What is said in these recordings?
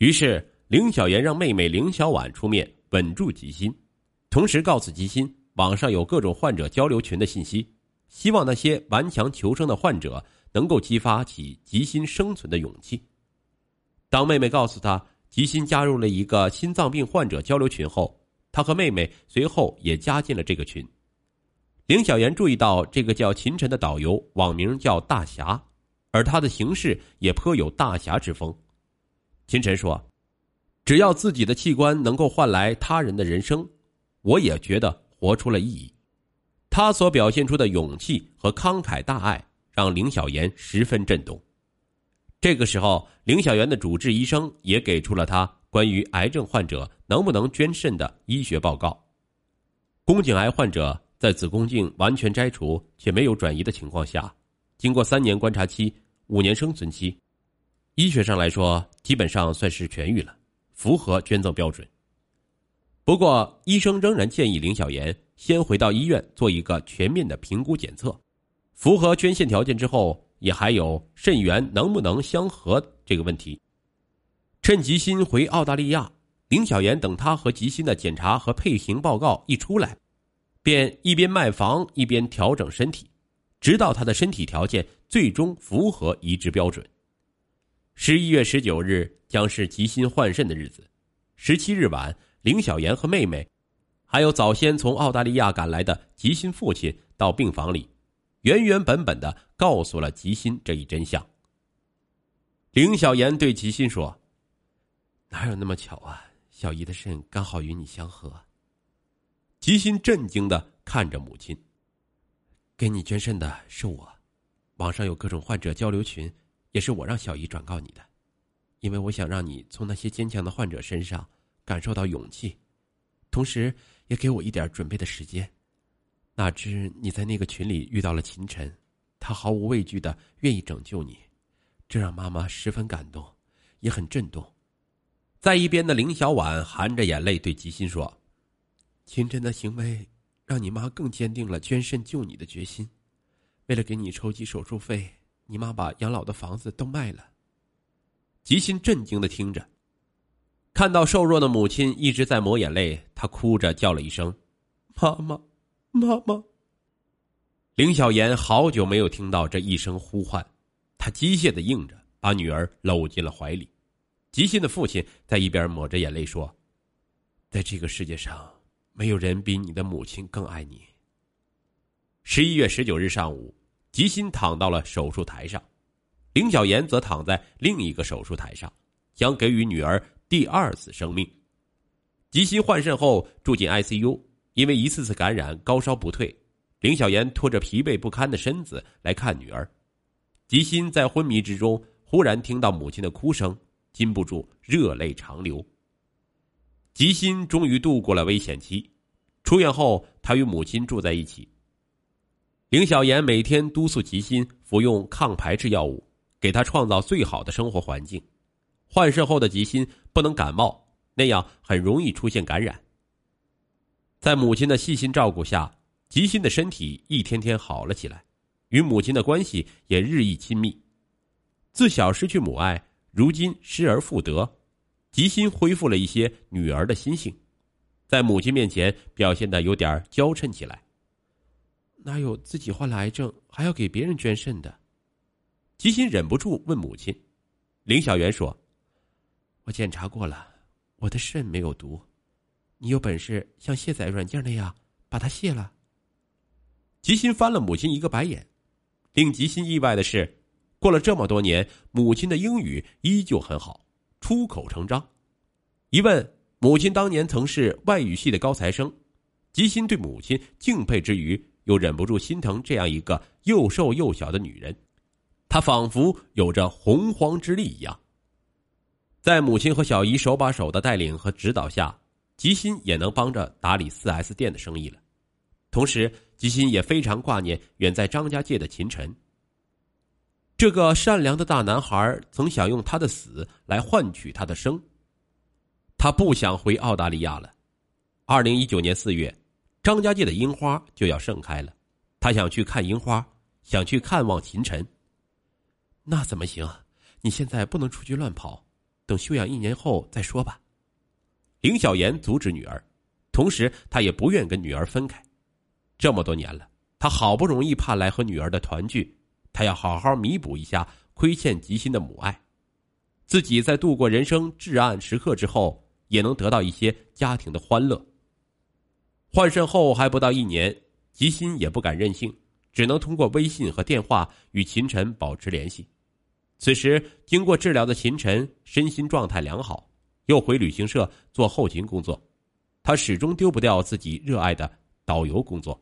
于是林小妍让妹妹林小婉出面稳住吉心，同时告诉吉心网上有各种患者交流群的信息，希望那些顽强求生的患者能够激发起吉心生存的勇气。当妹妹告诉他吉心加入了一个心脏病患者交流群后，他和妹妹随后也加进了这个群。林小妍注意到这个叫秦晨的导游网名叫大侠，而他的行事也颇有大侠之风。秦晨说：“只要自己的器官能够换来他人的人生，我也觉得活出了意义。”他所表现出的勇气和慷慨大爱让林小妍十分震动。这个时候，林小妍的主治医生也给出了他关于癌症患者能不能捐肾的医学报告。宫颈癌患者在子宫颈完全摘除且没有转移的情况下，经过三年观察期、五年生存期。医学上来说，基本上算是痊愈了，符合捐赠标准。不过，医生仍然建议林小妍先回到医院做一个全面的评估检测，符合捐献条件之后，也还有肾源能不能相合这个问题。趁吉心回澳大利亚，林小妍等他和吉心的检查和配型报告一出来，便一边卖房一边调整身体，直到他的身体条件最终符合移植标准。十一月十九日将是吉心换肾的日子。十七日晚，林小妍和妹妹，还有早先从澳大利亚赶来的吉心父亲到病房里，原原本本的告诉了吉心这一真相。林小妍对吉心说：“哪有那么巧啊？小姨的肾刚好与你相合。”吉心震惊的看着母亲：“给你捐肾的是我，网上有各种患者交流群。”也是我让小姨转告你的，因为我想让你从那些坚强的患者身上感受到勇气，同时也给我一点准备的时间。哪知你在那个群里遇到了秦晨，他毫无畏惧的愿意拯救你，这让妈妈十分感动，也很震动。在一边的林小婉含着眼泪对吉心说：“秦晨的行为让你妈更坚定了捐肾救你的决心，为了给你筹集手术费。”你妈把养老的房子都卖了。吉心震惊的听着，看到瘦弱的母亲一直在抹眼泪，他哭着叫了一声：“妈妈，妈妈。”林小妍好久没有听到这一声呼唤，她机械的应着，把女儿搂进了怀里。吉心的父亲在一边抹着眼泪说：“在这个世界上，没有人比你的母亲更爱你。”十一月十九日上午。吉心躺到了手术台上，林小妍则躺在另一个手术台上，将给予女儿第二次生命。吉心换肾后住进 ICU，因为一次次感染高烧不退，林小妍拖着疲惫不堪的身子来看女儿。吉心在昏迷之中忽然听到母亲的哭声，禁不住热泪长流。吉心终于度过了危险期，出院后他与母亲住在一起。林小妍每天督促吉心服用抗排斥药物，给他创造最好的生活环境。换肾后的吉心不能感冒，那样很容易出现感染。在母亲的细心照顾下，吉心的身体一天天好了起来，与母亲的关系也日益亲密。自小失去母爱，如今失而复得，吉心恢复了一些女儿的心性，在母亲面前表现的有点娇嗔起来。哪有自己患了癌症还要给别人捐肾的？吉心忍不住问母亲。林小媛说：“我检查过了，我的肾没有毒。你有本事像卸载软件那样把它卸了。”吉心翻了母亲一个白眼。令吉心意外的是，过了这么多年，母亲的英语依旧很好，出口成章。一问母亲当年曾是外语系的高材生，吉心对母亲敬佩之余。又忍不住心疼这样一个又瘦又小的女人，她仿佛有着洪荒之力一样。在母亲和小姨手把手的带领和指导下，吉心也能帮着打理四 S 店的生意了。同时，吉心也非常挂念远在张家界的秦晨。这个善良的大男孩曾想用他的死来换取他的生。他不想回澳大利亚了。二零一九年四月。张家界的樱花就要盛开了，他想去看樱花，想去看望秦晨。那怎么行？你现在不能出去乱跑，等休养一年后再说吧。林小妍阻止女儿，同时她也不愿跟女儿分开。这么多年了，她好不容易盼来和女儿的团聚，她要好好弥补一下亏欠吉心的母爱，自己在度过人生至暗时刻之后，也能得到一些家庭的欢乐。换肾后还不到一年，吉心也不敢任性，只能通过微信和电话与秦晨保持联系。此时，经过治疗的秦晨身心状态良好，又回旅行社做后勤工作。他始终丢不掉自己热爱的导游工作。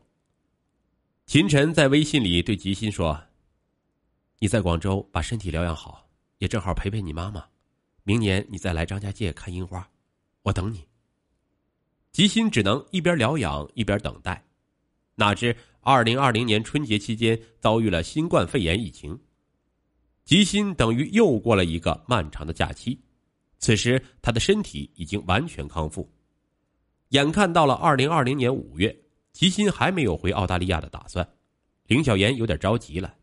秦晨在微信里对吉心说：“你在广州把身体疗养好，也正好陪陪你妈妈。明年你再来张家界看樱花，我等你。”吉心只能一边疗养一边等待。哪知，二零二零年春节期间遭遇了新冠肺炎疫情。吉心等于又过了一个漫长的假期，此时他的身体已经完全康复。眼看到了二零二零年五月，吉心还没有回澳大利亚的打算，林小妍有点着急了。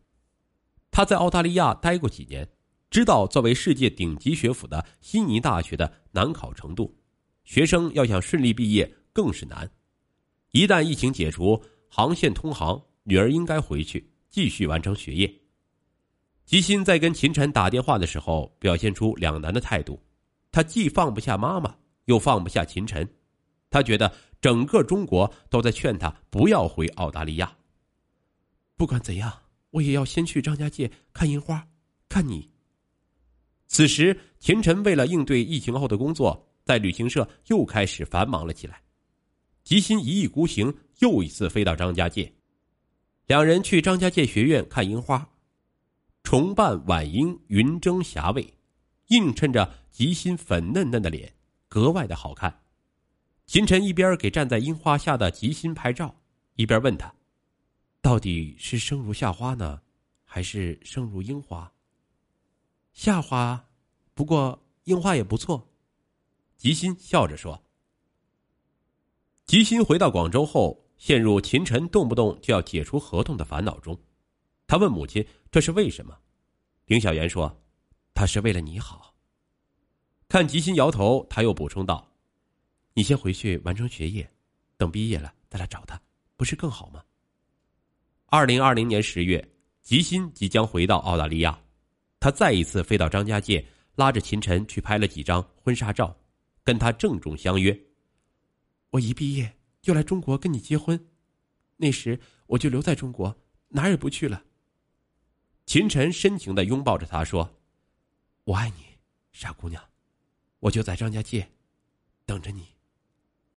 他在澳大利亚待过几年，知道作为世界顶级学府的悉尼大学的难考程度，学生要想顺利毕业更是难。一旦疫情解除，航线通航，女儿应该回去继续完成学业。吉心在跟秦晨打电话的时候，表现出两难的态度。他既放不下妈妈，又放不下秦晨。他觉得整个中国都在劝他不要回澳大利亚。不管怎样，我也要先去张家界看樱花，看你。此时，秦晨为了应对疫情后的工作，在旅行社又开始繁忙了起来。吉心一意孤行，又一次飞到张家界。两人去张家界学院看樱花。重瓣晚樱云蒸霞蔚，映衬着吉心粉嫩嫩的脸，格外的好看。秦晨一边给站在樱花下的吉心拍照，一边问他：“到底是生如夏花呢，还是生如樱花？”“夏花，不过樱花也不错。”吉心笑着说。吉心回到广州后，陷入秦晨动不动就要解除合同的烦恼中。他问母亲：“这是为什么？”林小妍说：“他是为了你好。”看吉心摇头，他又补充道：“你先回去完成学业，等毕业了再来找他，不是更好吗？”二零二零年十月，吉心即将回到澳大利亚，他再一次飞到张家界，拉着秦晨去拍了几张婚纱照，跟他郑重相约：“我一毕业就来中国跟你结婚，那时我就留在中国，哪儿也不去了。”秦晨深情的拥抱着他，说：“我爱你，傻姑娘，我就在张家界，等着你。”